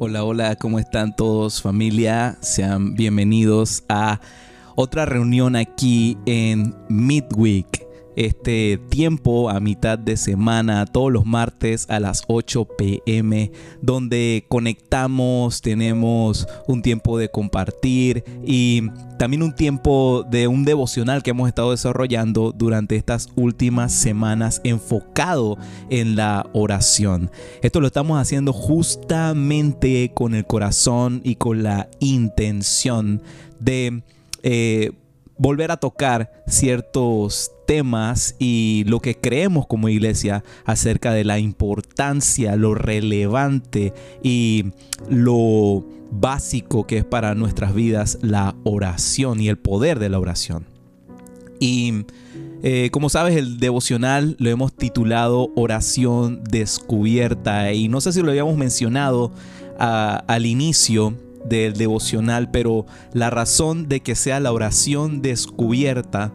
Hola, hola, ¿cómo están todos familia? Sean bienvenidos a otra reunión aquí en Midweek este tiempo a mitad de semana, todos los martes a las 8 pm, donde conectamos, tenemos un tiempo de compartir y también un tiempo de un devocional que hemos estado desarrollando durante estas últimas semanas enfocado en la oración. Esto lo estamos haciendo justamente con el corazón y con la intención de... Eh, volver a tocar ciertos temas y lo que creemos como iglesia acerca de la importancia, lo relevante y lo básico que es para nuestras vidas la oración y el poder de la oración. Y eh, como sabes, el devocional lo hemos titulado Oración Descubierta y no sé si lo habíamos mencionado ah, al inicio del devocional, pero la razón de que sea la oración descubierta,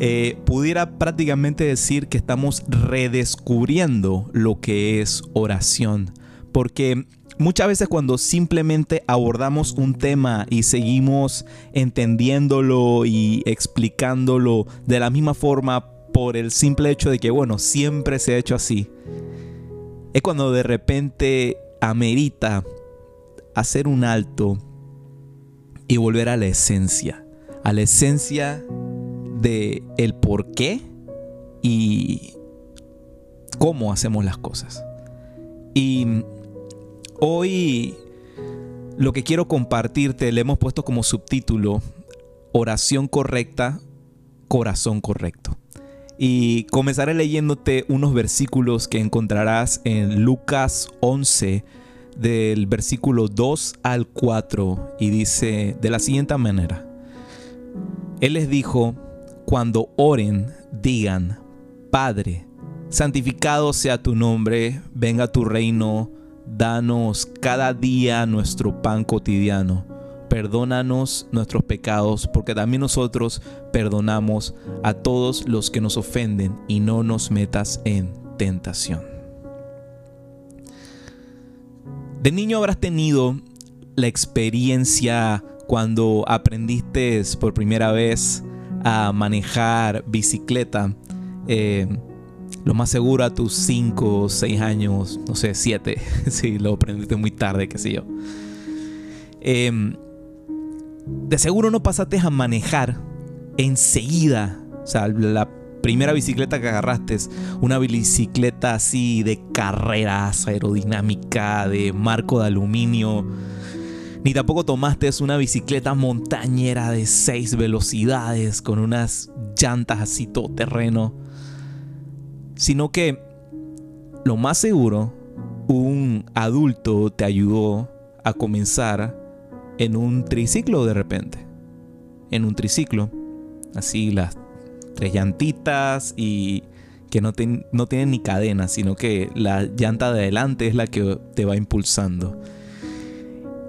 eh, pudiera prácticamente decir que estamos redescubriendo lo que es oración. Porque muchas veces cuando simplemente abordamos un tema y seguimos entendiéndolo y explicándolo de la misma forma por el simple hecho de que, bueno, siempre se ha hecho así, es cuando de repente amerita hacer un alto y volver a la esencia, a la esencia de el por qué y cómo hacemos las cosas. Y hoy lo que quiero compartirte le hemos puesto como subtítulo oración correcta, corazón correcto. Y comenzaré leyéndote unos versículos que encontrarás en Lucas 11, del versículo 2 al 4 y dice de la siguiente manera. Él les dijo, cuando oren, digan, Padre, santificado sea tu nombre, venga tu reino, danos cada día nuestro pan cotidiano. Perdónanos nuestros pecados, porque también nosotros perdonamos a todos los que nos ofenden, y no nos metas en tentación. De niño habrás tenido la experiencia cuando aprendiste por primera vez a manejar bicicleta. Eh, lo más seguro a tus 5, 6 años, no sé, 7, si lo aprendiste muy tarde, qué sé yo. Em, de seguro no pasaste a manejar enseguida. O sea, la primera bicicleta que agarraste una bicicleta así de carreras, aerodinámica, de marco de aluminio. Ni tampoco tomaste una bicicleta montañera de 6 velocidades con unas llantas así todo terreno. Sino que lo más seguro, un adulto te ayudó a comenzar en un triciclo de repente. En un triciclo. Así las tres llantitas y que no, no tienen ni cadena, sino que la llanta de adelante es la que te va impulsando.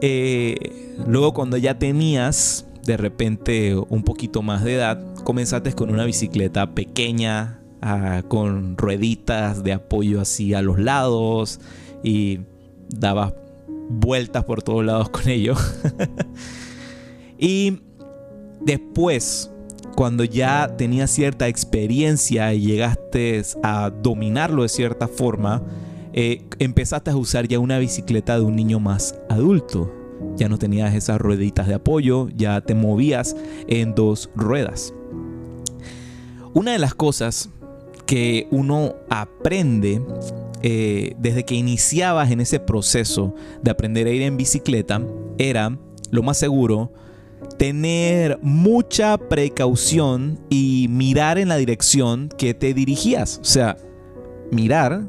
Eh, luego cuando ya tenías de repente un poquito más de edad, comenzaste con una bicicleta pequeña, ah, con rueditas de apoyo así a los lados y dabas vueltas por todos lados con ello. y después cuando ya tenías cierta experiencia y llegaste a dominarlo de cierta forma, eh, empezaste a usar ya una bicicleta de un niño más adulto. Ya no tenías esas rueditas de apoyo, ya te movías en dos ruedas. Una de las cosas que uno aprende eh, desde que iniciabas en ese proceso de aprender a ir en bicicleta era, lo más seguro, tener mucha precaución y mirar en la dirección que te dirigías. O sea, mirar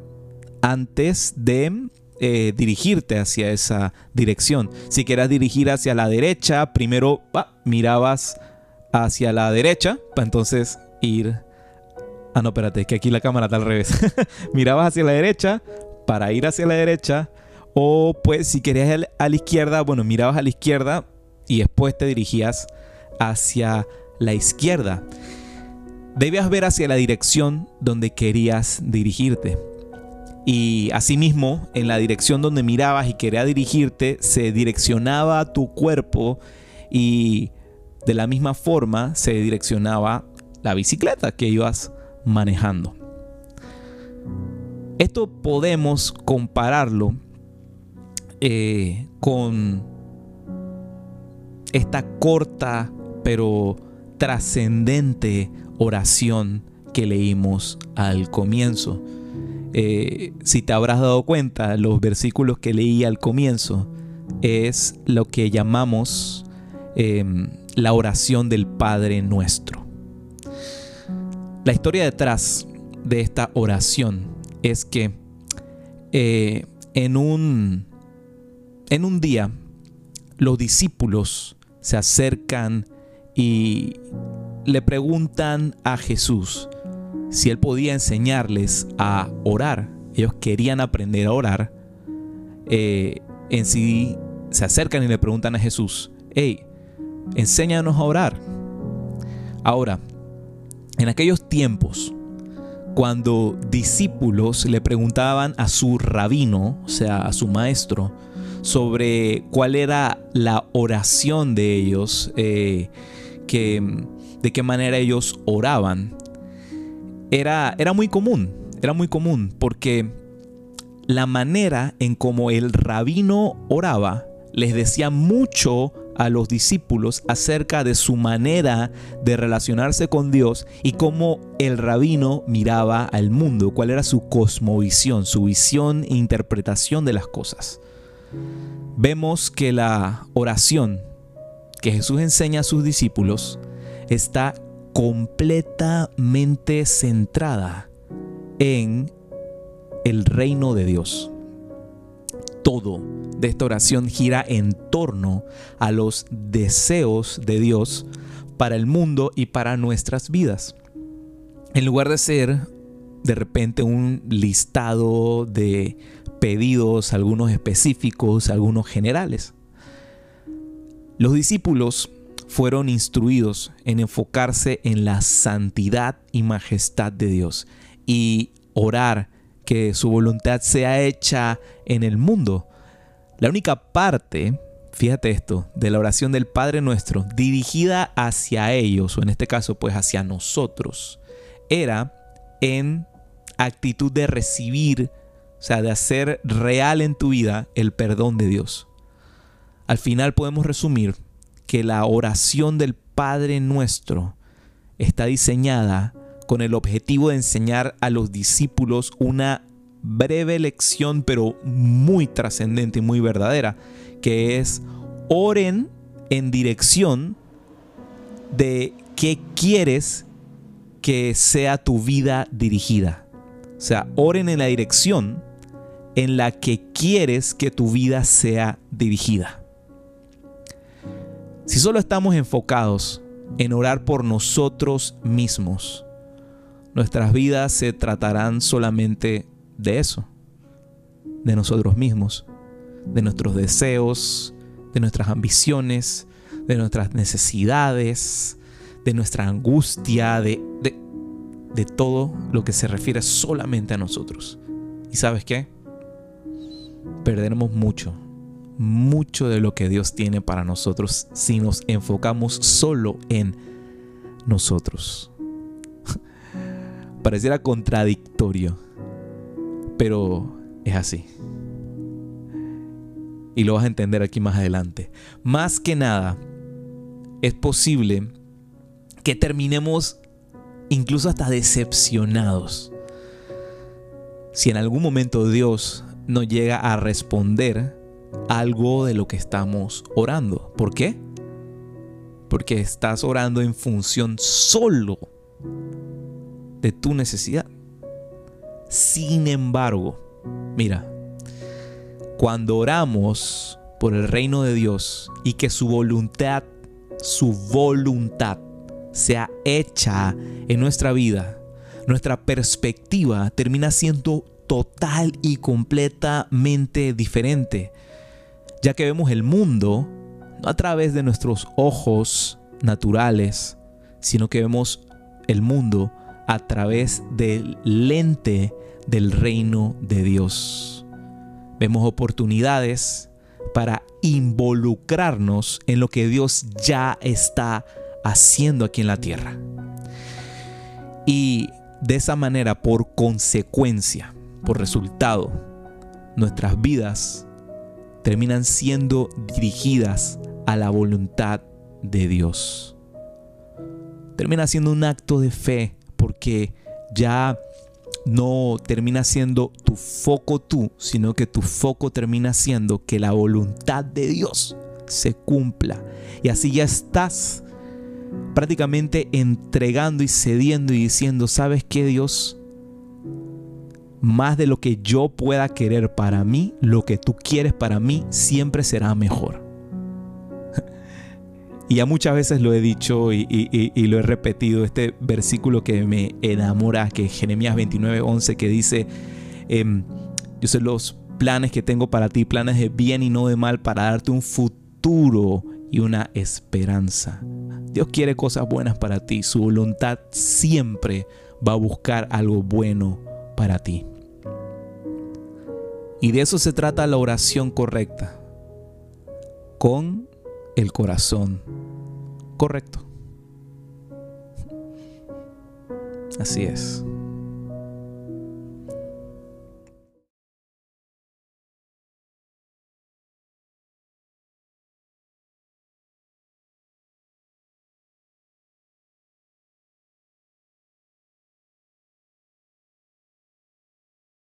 antes de eh, dirigirte hacia esa dirección. Si quieras dirigir hacia la derecha, primero mirabas hacia la derecha, para entonces ir... Ah, no, espérate, que aquí la cámara está al revés. mirabas hacia la derecha para ir hacia la derecha. O pues si querías a la izquierda, bueno, mirabas a la izquierda y después te dirigías hacia la izquierda. Debías ver hacia la dirección donde querías dirigirte. Y asimismo, en la dirección donde mirabas y quería dirigirte, se direccionaba tu cuerpo y de la misma forma se direccionaba la bicicleta que ibas manejando. Esto podemos compararlo eh, con esta corta pero trascendente oración que leímos al comienzo. Eh, si te habrás dado cuenta, los versículos que leí al comienzo es lo que llamamos em, la oración del Padre nuestro. La historia detrás de esta oración es que eh, en, un, en un día los discípulos se acercan y le preguntan a Jesús si él podía enseñarles a orar. Ellos querían aprender a orar. Eh, en sí se acercan y le preguntan a Jesús, hey, enséñanos a orar. Ahora, en aquellos tiempos, cuando discípulos le preguntaban a su rabino, o sea, a su maestro, sobre cuál era la oración de ellos, eh, que, de qué manera ellos oraban, era, era muy común, era muy común, porque la manera en como el rabino oraba les decía mucho a los discípulos acerca de su manera de relacionarse con Dios y cómo el rabino miraba al mundo, cuál era su cosmovisión, su visión e interpretación de las cosas. Vemos que la oración que Jesús enseña a sus discípulos está completamente centrada en el reino de Dios todo de esta oración gira en torno a los deseos de Dios para el mundo y para nuestras vidas. En lugar de ser de repente un listado de pedidos, algunos específicos, algunos generales. Los discípulos fueron instruidos en enfocarse en la santidad y majestad de Dios y orar que su voluntad sea hecha en el mundo. La única parte, fíjate esto, de la oración del Padre nuestro dirigida hacia ellos, o en este caso pues hacia nosotros, era en actitud de recibir, o sea, de hacer real en tu vida el perdón de Dios. Al final podemos resumir que la oración del Padre nuestro está diseñada con el objetivo de enseñar a los discípulos una breve lección, pero muy trascendente y muy verdadera, que es oren en dirección de qué quieres que sea tu vida dirigida. O sea, oren en la dirección en la que quieres que tu vida sea dirigida. Si solo estamos enfocados en orar por nosotros mismos, nuestras vidas se tratarán solamente de eso, de nosotros mismos, de nuestros deseos, de nuestras ambiciones, de nuestras necesidades, de nuestra angustia, de, de, todo lo que se refiere solamente a nosotros. ¿Y sabes qué? Perderemos mucho, mucho de lo que Dios tiene para nosotros si nos enfocamos solo en nosotros pareciera contradictorio, pero es así. Y lo vas a entender aquí más adelante. Más que nada, es posible que terminemos incluso hasta decepcionados. Si en algún momento Dios no llega a responder algo de lo que estamos orando. ¿Por qué? Porque estás orando en función solo de tu necesidad. Sin embargo, mira, cuando oramos por el reino de Dios y que su voluntad, su voluntad sea hecha en nuestra vida, nuestra perspectiva termina siendo total y completamente diferente, ya que vemos el mundo no a través de nuestros ojos naturales, sino que vemos el mundo a través del lente del reino de Dios. Vemos oportunidades para involucrarnos en lo que Dios ya está haciendo aquí en la tierra. Y de esa manera, por consecuencia, por resultado, nuestras vidas terminan siendo dirigidas a la voluntad de Dios. Termina siendo un acto de fe porque ya no termina siendo tu foco tú, sino que tu foco termina siendo que la voluntad de Dios se cumpla. Y así ya estás prácticamente entregando y cediendo y diciendo, ¿sabes qué Dios? Más de lo que yo pueda querer para mí, lo que tú quieres para mí siempre será mejor. y ya muchas veces lo he dicho y, lo he repetido, este versículo que me enamora, que es Jeremías 29, 11, que dice, em, yo sé los planes que tengo para ti, planes de bien y no de mal, para darte un futuro y una esperanza. Dios quiere cosas buenas para ti. Su voluntad siempre va a buscar algo bueno para ti. Y de eso se trata la oración correcta. Con el corazón correcto. Así es.